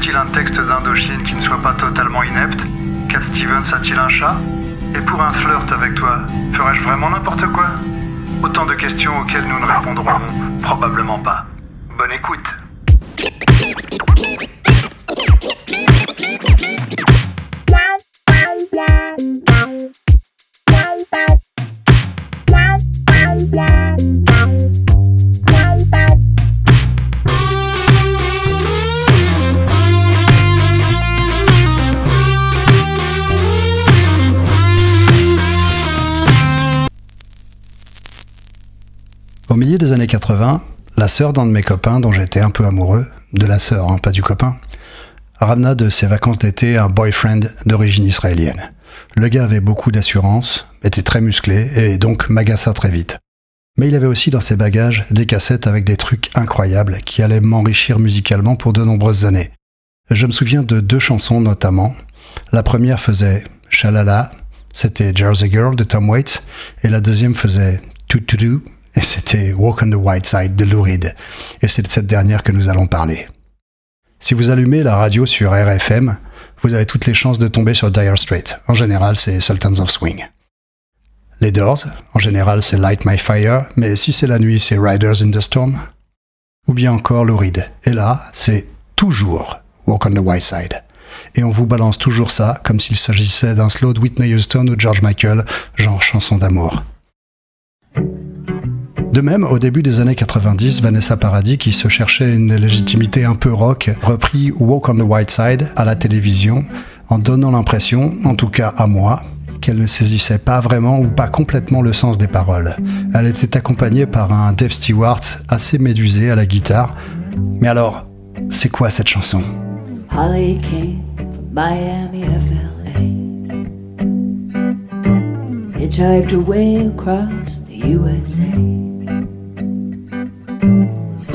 a-t-il un texte d'Indochine qui ne soit pas totalement inepte? Cat Stevens a-t-il un chat? Et pour un flirt avec toi, ferais-je vraiment n'importe quoi? Autant de questions auxquelles nous ne répondrons probablement pas. Bonne écoute milieu des années 80, la sœur d'un de mes copains, dont j'étais un peu amoureux, de la sœur, hein, pas du copain, ramena de ses vacances d'été un boyfriend d'origine israélienne. Le gars avait beaucoup d'assurance, était très musclé et donc m'agaça très vite. Mais il avait aussi dans ses bagages des cassettes avec des trucs incroyables qui allaient m'enrichir musicalement pour de nombreuses années. Je me souviens de deux chansons notamment. La première faisait Shalala, c'était Jersey Girl de Tom Waits, et la deuxième faisait Toot To c'était Walk on the White Side de Lou Reed. Et c'est de cette dernière que nous allons parler. Si vous allumez la radio sur RFM, vous avez toutes les chances de tomber sur Dire Straits. En général, c'est Sultans of Swing. Les Doors, en général, c'est Light My Fire, mais si c'est la nuit, c'est Riders in the Storm. Ou bien encore Lou Reed. Et là, c'est toujours Walk on the White Side. Et on vous balance toujours ça comme s'il s'agissait d'un slow de Whitney Houston ou George Michael, genre chanson d'amour. De même, au début des années 90, Vanessa Paradis, qui se cherchait une légitimité un peu rock, reprit Walk on the White Side à la télévision en donnant l'impression, en tout cas à moi, qu'elle ne saisissait pas vraiment ou pas complètement le sens des paroles. Elle était accompagnée par un Dave Stewart assez médusé à la guitare. Mais alors, c'est quoi cette chanson?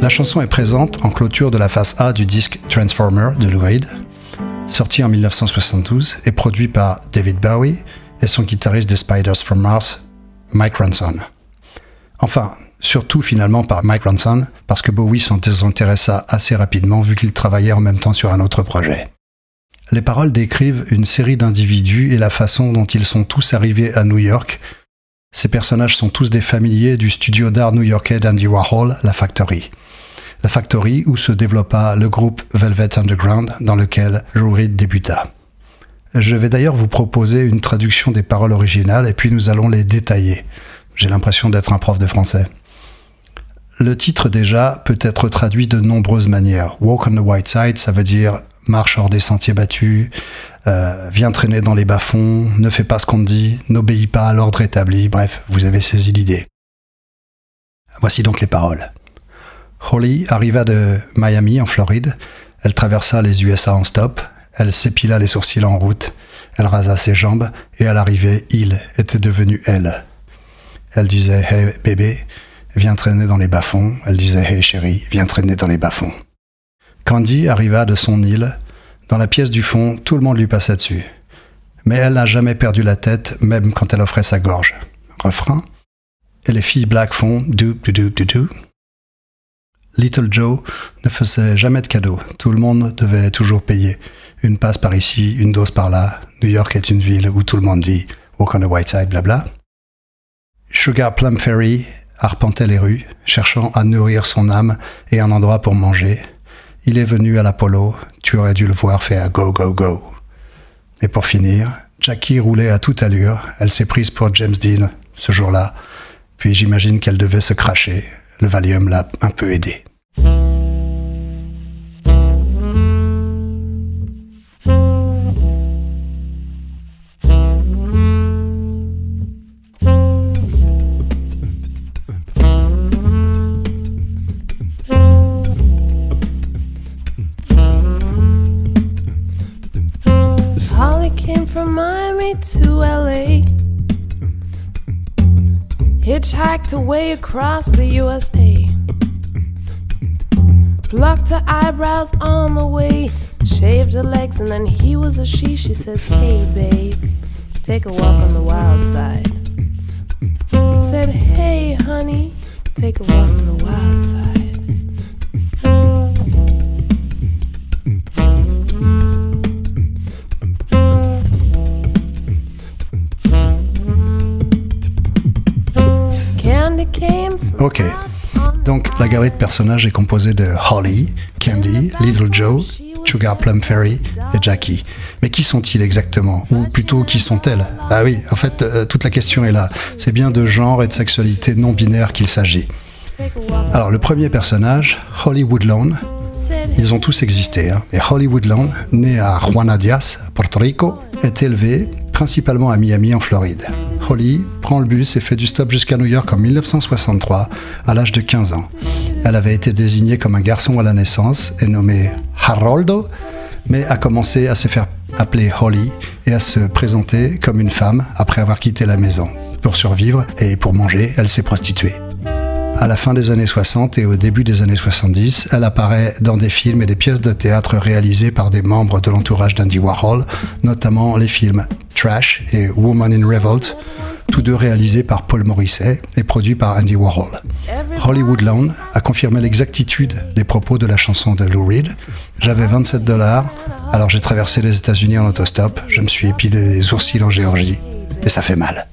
La chanson est présente en clôture de la face A du disque Transformer de Lou sorti en 1972 et produit par David Bowie et son guitariste des Spiders from Mars, Mike Ronson. Enfin, surtout finalement par Mike Ronson, parce que Bowie s'en désintéressa assez rapidement vu qu'il travaillait en même temps sur un autre projet. Les paroles décrivent une série d'individus et la façon dont ils sont tous arrivés à New York ces personnages sont tous des familiers du studio d'art new-yorkais d'Andy Warhol, La Factory. La Factory où se développa le groupe Velvet Underground dans lequel Lou débuta. Je vais d'ailleurs vous proposer une traduction des paroles originales et puis nous allons les détailler. J'ai l'impression d'être un prof de français. Le titre déjà peut être traduit de nombreuses manières. Walk on the White Side, ça veut dire marche hors des sentiers battus, euh, viens traîner dans les bas-fonds, ne fais pas ce qu'on te dit, n'obéis pas à l'ordre établi, bref, vous avez saisi l'idée. Voici donc les paroles. Holly arriva de Miami en Floride, elle traversa les USA en stop, elle s'épila les sourcils en route, elle rasa ses jambes, et à l'arrivée, il était devenu elle. Elle disait Hey bébé, viens traîner dans les bas-fonds. Elle disait Hey chérie, viens traîner dans les bas-fonds. Candy arriva de son île. Dans la pièce du fond, tout le monde lui passa dessus. Mais elle n'a jamais perdu la tête, même quand elle offrait sa gorge. Refrain. Et les filles black font do do do do do. Little Joe ne faisait jamais de cadeaux. Tout le monde devait toujours payer. Une passe par ici, une dose par là. New York est une ville où tout le monde dit Walk on the white side, blabla. Sugar Plum Fairy arpentait les rues, cherchant à nourrir son âme et un endroit pour manger. Il est venu à l'Apollo, tu aurais dû le voir faire go, go, go. Et pour finir, Jackie roulait à toute allure, elle s'est prise pour James Dean ce jour-là, puis j'imagine qu'elle devait se cracher. Le Valium l'a un peu aidé. To LA. Hitchhiked away across the USA. Plucked her eyebrows on the way. Shaved her legs and then he was a she. She says, Hey babe, take a walk on the wild side. Said, Hey honey, take a walk on the wild side. Ok. Donc la galerie de personnages est composée de Holly, Candy, Little Joe, Sugar Plum Fairy et Jackie. Mais qui sont-ils exactement? Ou plutôt qui sont-elles? Ah oui, en fait, euh, toute la question est là. C'est bien de genre et de sexualité non binaire qu'il s'agit. Alors le premier personnage, Holly Woodlawn, ils ont tous existé. hein. Et Holly Woodlawn, née à Juana Diaz, à Porto Rico, est élevée principalement à Miami en Floride. Holly prend le bus et fait du stop jusqu'à New York en 1963, à l'âge de 15 ans. Elle avait été désignée comme un garçon à la naissance et nommée Haroldo, mais a commencé à se faire appeler Holly et à se présenter comme une femme après avoir quitté la maison. Pour survivre et pour manger, elle s'est prostituée. À la fin des années 60 et au début des années 70, elle apparaît dans des films et des pièces de théâtre réalisées par des membres de l'entourage d'Andy Warhol, notamment les films Trash et Woman in Revolt, tous deux réalisés par Paul Morisset et produits par Andy Warhol. Hollywood Lawn a confirmé l'exactitude des propos de la chanson de Lou Reed. J'avais 27 dollars, alors j'ai traversé les États-Unis en autostop, je me suis épilé les sourcils en Géorgie, et ça fait mal.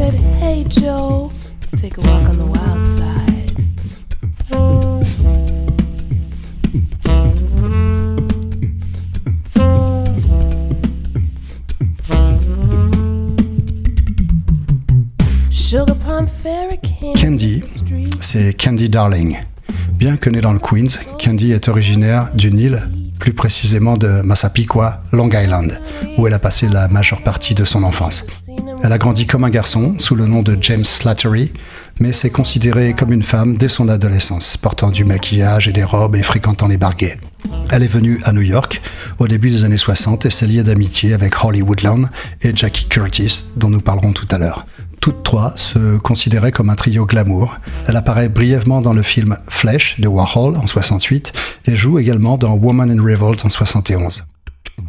Said, Hey Joe, take a walk on the wild side. Candy, c'est Candy Darling. Bien que née dans le Queens, Candy est originaire d'une île, plus précisément de Massapequa, Long Island, où elle a passé la majeure partie de son enfance. Elle a grandi comme un garçon, sous le nom de James Slattery, mais s'est considérée comme une femme dès son adolescence, portant du maquillage et des robes et fréquentant les bar gays. Elle est venue à New York au début des années 60 et s'est liée d'amitié avec Holly Woodlawn et Jackie Curtis, dont nous parlerons tout à l'heure. Toutes trois se considéraient comme un trio glamour. Elle apparaît brièvement dans le film Flesh de Warhol en 68 et joue également dans Woman in Revolt en 71.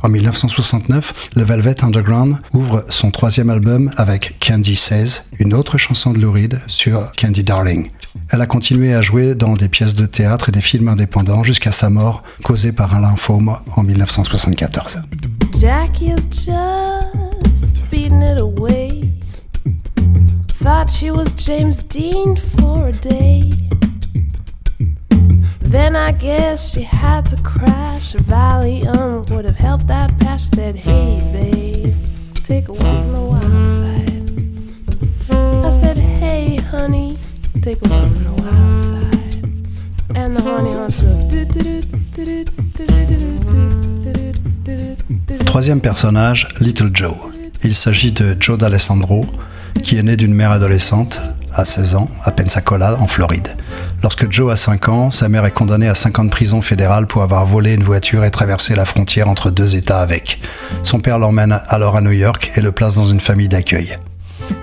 En 1969, le Velvet Underground ouvre son troisième album avec Candy Says, une autre chanson de Lou sur Candy Darling. Elle a continué à jouer dans des pièces de théâtre et des films indépendants jusqu'à sa mort causée par un lymphome en 1974. Jackie is just away. Then I guess she had to crash. Valium would have helped that patch. Said, Hey, babe, take a walk on the wild side. I said, Hey, honey, take a walk on the wild side. And the honey to. Troisième personnage, Little Joe. Il s'agit de Joe D'Alessandro, qui est né d'une mère adolescente à 16 ans à Pensacola, en Floride. Lorsque Joe a 5 ans, sa mère est condamnée à 5 ans de prison fédérale pour avoir volé une voiture et traversé la frontière entre deux États avec. Son père l'emmène alors à New York et le place dans une famille d'accueil.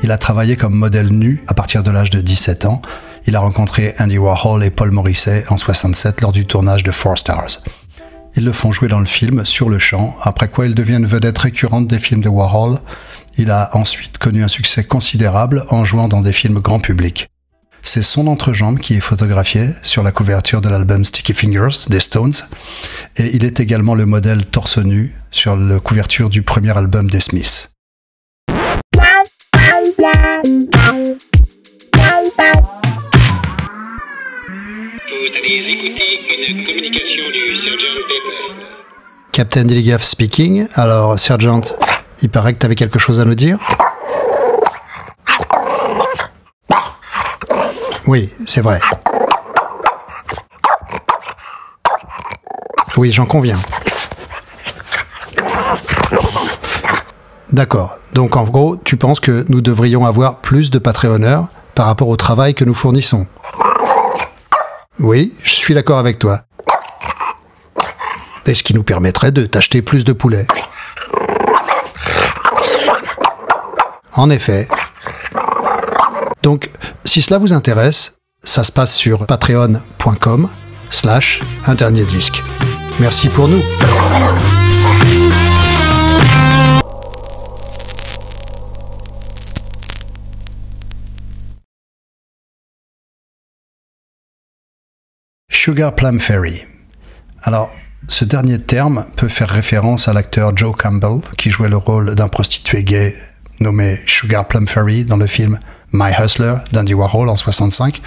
Il a travaillé comme modèle nu à partir de l'âge de 17 ans. Il a rencontré Andy Warhol et Paul Morisset en 67 lors du tournage de Four Stars. Ils le font jouer dans le film sur le champ, après quoi il devient une vedette récurrente des films de Warhol. Il a ensuite connu un succès considérable en jouant dans des films grand public. C'est son entrejambe qui est photographié sur la couverture de l'album Sticky Fingers des Stones, et il est également le modèle torse nu sur la couverture du premier album des Smiths. Vous allez écouter une communication du Sergeant Pepper. Captain Dilligaff speaking. Alors, Sergeant, il paraît que tu avais quelque chose à nous dire? Oui, c'est vrai. Oui, j'en conviens. D'accord. Donc en gros, tu penses que nous devrions avoir plus de Patreonneurs par rapport au travail que nous fournissons? Oui, je suis d'accord avec toi. Et ce qui nous permettrait de t'acheter plus de poulets. En effet. Donc, si cela vous intéresse, ça se passe sur patreon.com slash un dernier disque. Merci pour nous. Sugar Plum Fairy. Alors, ce dernier terme peut faire référence à l'acteur Joe Campbell, qui jouait le rôle d'un prostitué gay nommé Sugar Plum Fairy dans le film My Hustler d'Andy Warhol en 65.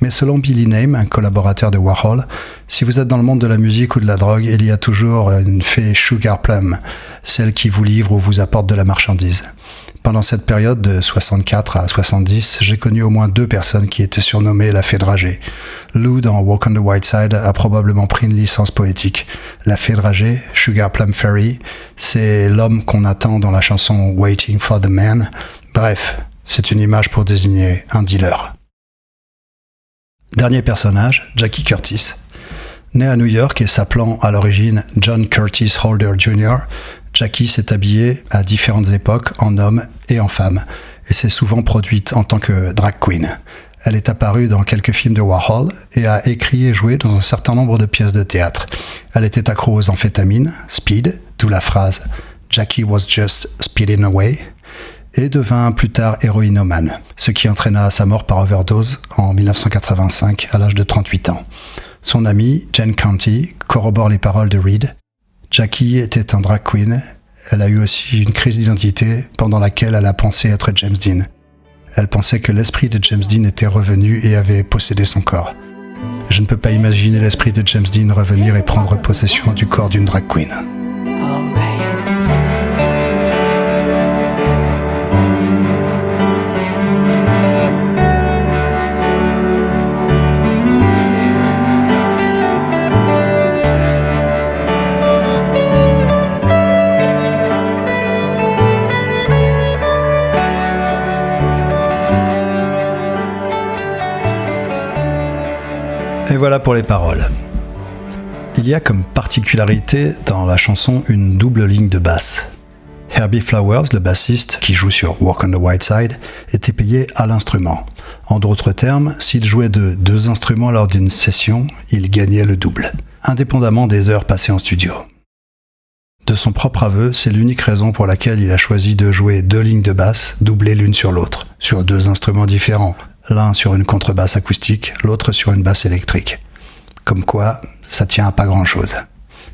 Mais selon Billy Name, un collaborateur de Warhol, si vous êtes dans le monde de la musique ou de la drogue, il y a toujours une fée Sugar Plum, celle qui vous livre ou vous apporte de la marchandise. Pendant cette période de 64 à 70, j'ai connu au moins deux personnes qui étaient surnommées la fée dragée. Lou dans Walk on the White Side a probablement pris une licence poétique. La fée dragée, Sugar Plum Fairy, c'est l'homme qu'on attend dans la chanson Waiting for the Man. Bref, c'est une image pour désigner un dealer. Dernier personnage, Jackie Curtis. Né à New York et s'appelant à l'origine John Curtis Holder Jr., Jackie s'est habillée à différentes époques en homme et en femme, et s'est souvent produite en tant que drag queen. Elle est apparue dans quelques films de Warhol et a écrit et joué dans un certain nombre de pièces de théâtre. Elle était accro aux amphétamines, speed, d'où la phrase Jackie was just speeding away, et devint plus tard héroïnomane, ce qui entraîna sa mort par overdose en 1985 à l'âge de 38 ans. Son amie, Jen County, corrobore les paroles de Reed Jackie était un drag queen. Elle a eu aussi une crise d'identité pendant laquelle elle a pensé être James Dean. Elle pensait que l'esprit de James Dean était revenu et avait possédé son corps. Je ne peux pas imaginer l'esprit de James Dean revenir et prendre possession du corps d'une drag queen. Voilà pour les paroles. Il y a comme particularité dans la chanson une double ligne de basse. Herbie Flowers, le bassiste qui joue sur Walk on the White Side, était payé à l'instrument. En d'autres termes, s'il jouait de deux instruments lors d'une session, il gagnait le double, indépendamment des heures passées en studio. De son propre aveu, c'est l'unique raison pour laquelle il a choisi de jouer deux lignes de basse doublées l'une sur l'autre, sur deux instruments différents, l'un sur une contrebasse acoustique, l'autre sur une basse électrique. Comme quoi, ça tient à pas grand-chose.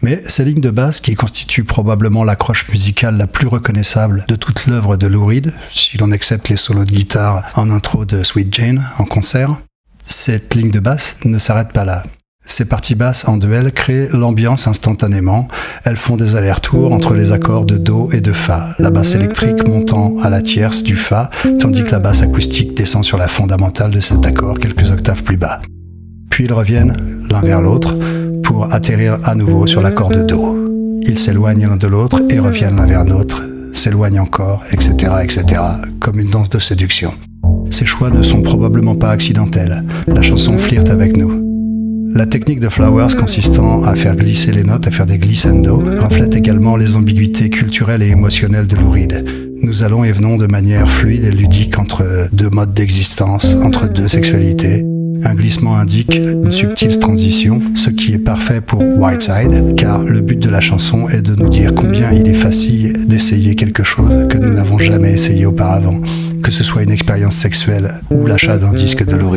Mais ces lignes de basse, qui constituent probablement l'accroche musicale la plus reconnaissable de toute l'œuvre de Lou Reed, si l'on accepte les solos de guitare en intro de Sweet Jane en concert, cette ligne de basse ne s'arrête pas là. Ces parties basses en duel créent l'ambiance instantanément. Elles font des allers-retours entre les accords de Do et de Fa, la basse électrique montant à la tierce du Fa, tandis que la basse acoustique descend sur la fondamentale de cet accord quelques octaves plus bas. Puis ils reviennent l'un vers l'autre pour atterrir à nouveau sur l'accord de Do. Ils s'éloignent l'un de l'autre et reviennent l'un vers l'autre, s'éloignent encore, etc., etc., comme une danse de séduction. Ces choix ne sont probablement pas accidentels. La chanson flirte avec nous. La technique de Flowers consistant à faire glisser les notes, à faire des glissando, reflète également les ambiguïtés culturelles et émotionnelles de Lou. Nous allons et venons de manière fluide et ludique entre deux modes d'existence, entre deux sexualités. Un glissement indique une subtile transition, ce qui est parfait pour Whiteside, car le but de la chanson est de nous dire combien il est facile d'essayer quelque chose que nous n'avons jamais essayé auparavant, que ce soit une expérience sexuelle ou l'achat d'un disque de Lou.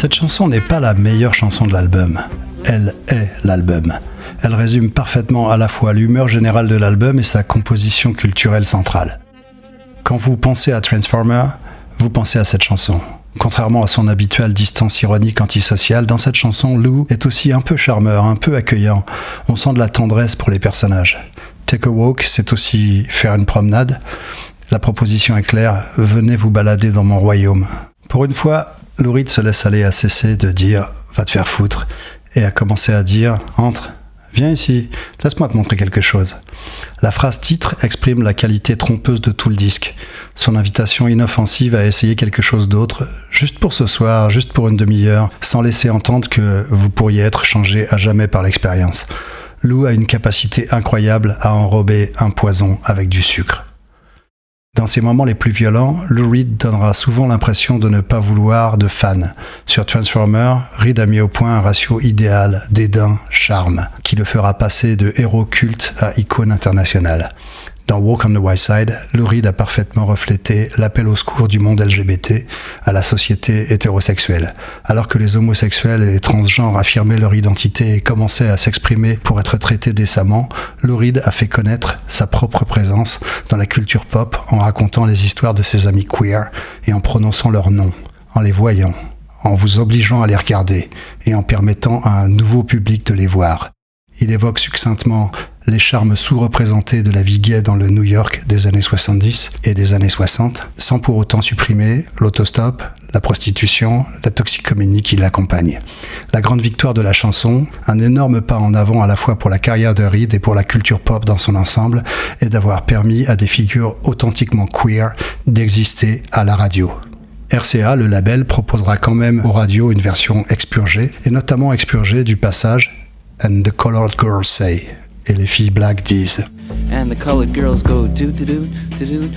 Cette chanson n'est pas la meilleure chanson de l'album. Elle est l'album. Elle résume parfaitement à la fois l'humeur générale de l'album et sa composition culturelle centrale. Quand vous pensez à Transformer, vous pensez à cette chanson. Contrairement à son habituelle distance ironique antisociale, dans cette chanson, Lou est aussi un peu charmeur, un peu accueillant. On sent de la tendresse pour les personnages. Take a walk, c'est aussi faire une promenade. La proposition est claire, venez vous balader dans mon royaume. Pour une fois, Lou Reed se laisse aller à cesser de dire va te faire foutre et a commencé à dire entre, viens ici, laisse-moi te montrer quelque chose. La phrase titre exprime la qualité trompeuse de tout le disque, son invitation inoffensive à essayer quelque chose d'autre, juste pour ce soir, juste pour une demi-heure, sans laisser entendre que vous pourriez être changé à jamais par l'expérience. Lou a une capacité incroyable à enrober un poison avec du sucre. Dans ses moments les plus violents, Lou Reed donnera souvent l'impression de ne pas vouloir de fans. Sur Transformer, Reed a mis au point un ratio idéal dédain-charme, qui le fera passer de héros culte à icône internationale. Dans Walk on the Wild Side, Lou Reed a parfaitement reflété l'appel au secours du monde LGBT à la société hétérosexuelle. Alors que les homosexuels et les transgenres affirmaient leur identité et commençaient à s'exprimer pour être traités décemment, Lou Reed a fait connaître sa propre présence dans la culture pop en racontant les histoires de ses amis queer et en prononçant leurs noms, en les voyant, en vous obligeant à les regarder et en permettant à un nouveau public de les voir. Il évoque succinctement les charmes sous-représentés de la vie gay dans le New York des années 70 et des années 60, sans pour autant supprimer l'autostop, la prostitution, la toxicomanie qui l'accompagne. La grande victoire de la chanson, un énorme pas en avant à la fois pour la carrière de Reed et pour la culture pop dans son ensemble, est d'avoir permis à des figures authentiquement queer d'exister à la radio. RCA, le label, proposera quand même aux radios une version expurgée, et notamment expurgée du passage And the Colored Girls Say, et les filles black disent.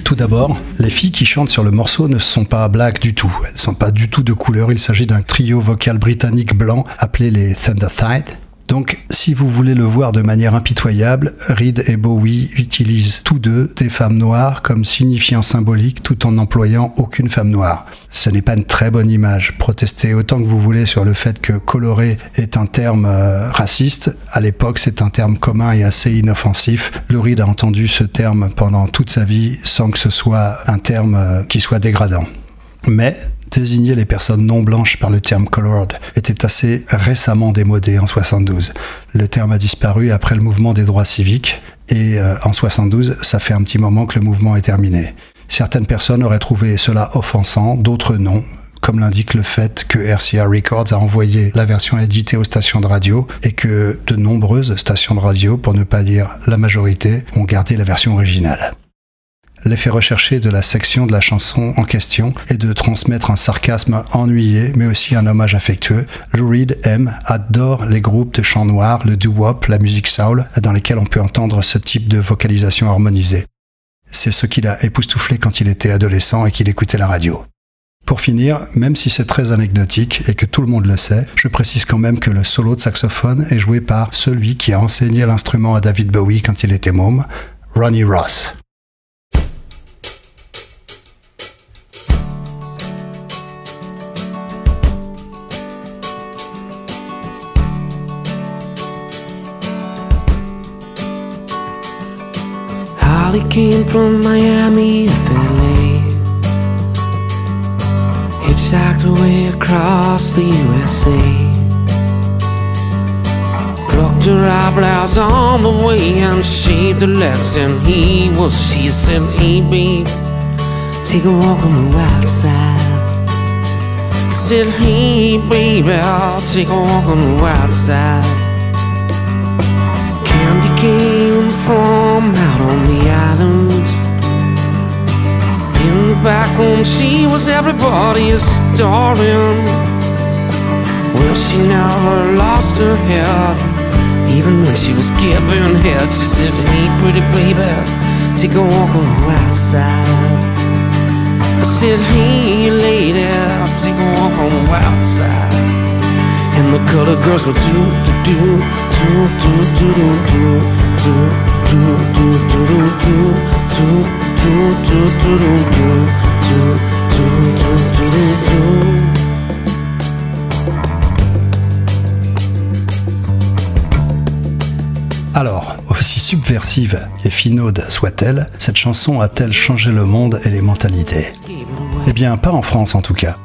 Tout d'abord, les filles qui chantent sur le morceau ne sont pas black du tout. Elles sont pas du tout de couleur. Il s'agit d'un trio vocal britannique blanc appelé les Thundertide. Donc, si vous voulez le voir de manière impitoyable, Reed et Bowie utilisent tous deux des femmes noires comme signifiant symbolique tout en n'employant aucune femme noire. Ce n'est pas une très bonne image. Protestez autant que vous voulez sur le fait que coloré est un terme euh, raciste. À l'époque, c'est un terme commun et assez inoffensif. Le Reed a entendu ce terme pendant toute sa vie sans que ce soit un terme euh, qui soit dégradant. Mais désigner les personnes non blanches par le terme colored était assez récemment démodé en 72. Le terme a disparu après le mouvement des droits civiques et euh, en 72, ça fait un petit moment que le mouvement est terminé. Certaines personnes auraient trouvé cela offensant, d'autres non comme l'indique le fait que RCA Records a envoyé la version éditée aux stations de radio et que de nombreuses stations de radio, pour ne pas dire la majorité, ont gardé la version originale. L'effet recherché de la section de la chanson en question est de transmettre un sarcasme ennuyé, mais aussi un hommage affectueux. Lou Reed aime, adore les groupes de chants noirs, le doo-wop, la musique soul, dans lesquels on peut entendre ce type de vocalisation harmonisée. C'est ce qu'il a époustouflé quand il était adolescent et qu'il écoutait la radio. Pour finir, même si c'est très anecdotique et que tout le monde le sait, je précise quand même que le solo de saxophone est joué par celui qui a enseigné l'instrument à David Bowie quand il était môme, Ronnie Ross. Holly came from Miami, FLA. Hitchhiked away across the USA. Plucked her eyebrows on the way and shaved her legs, and he was. She said, "Hey, babe, take a walk on the wild side." Said, "Hey, baby, I'll take a walk on the wild side." Candy came from out on the. In the back room, she was everybody's darling. Well, she never lost her head. Even when she was giving head, she said, Hey, pretty baby, take a walk on the right side. I said, Hey, lady, take a walk on the right side. And the colored girls were do do do do do do do do do do do do do do do Alors, aussi subversive et finaude soit-elle, cette chanson a-t-elle changé le monde et les mentalités? Eh bien, pas en France en tout cas.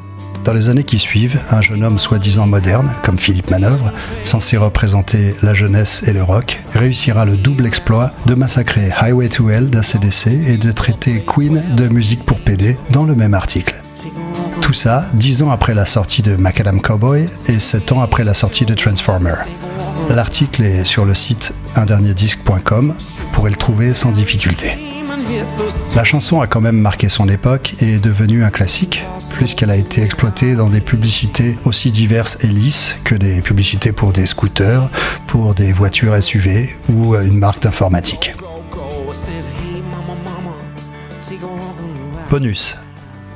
Dans les années qui suivent, un jeune homme soi-disant moderne, comme Philippe Manœuvre, censé représenter la jeunesse et le rock, réussira le double exploit de massacrer Highway to Hell d'ACDC et de traiter Queen de musique pour PD dans le même article. Tout ça dix ans après la sortie de Macadam Cowboy et sept ans après la sortie de Transformer. L'article est sur le site undernierdisque.com, vous pourrez le trouver sans difficulté. La chanson a quand même marqué son époque et est devenue un classique, puisqu'elle a été exploitée dans des publicités aussi diverses et lisses que des publicités pour des scooters, pour des voitures SUV ou une marque d'informatique. Bonus.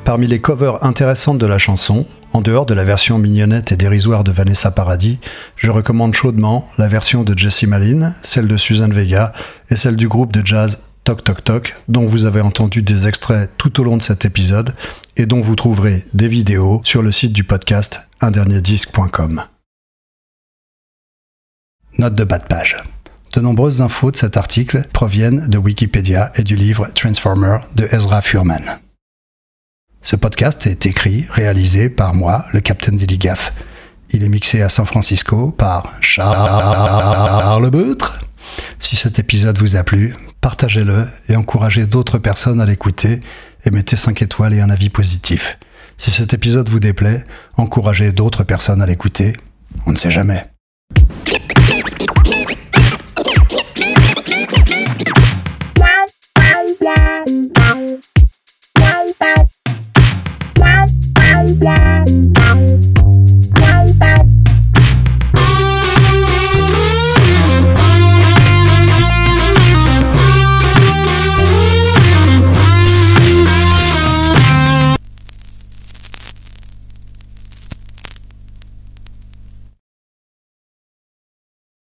Parmi les covers intéressantes de la chanson, en dehors de la version mignonnette et dérisoire de Vanessa Paradis, je recommande chaudement la version de Jessie Malin, celle de Suzanne Vega et celle du groupe de jazz Toc Toc Toc, dont vous avez entendu des extraits tout au long de cet épisode et dont vous trouverez des vidéos sur le site du podcast undernierdisque.com. Note de bas de page. De nombreuses infos de cet article proviennent de Wikipédia et du livre Transformer de Ezra Furman. Ce podcast est écrit, réalisé par moi, le Captain Gaff. Il est mixé à San Francisco par Charles Beutre. Si cet épisode vous a plu, partagez-le et encouragez d'autres personnes à l'écouter et mettez 5 étoiles et un avis positif. Si cet épisode vous déplaît, encouragez d'autres personnes à l'écouter. On ne sait jamais.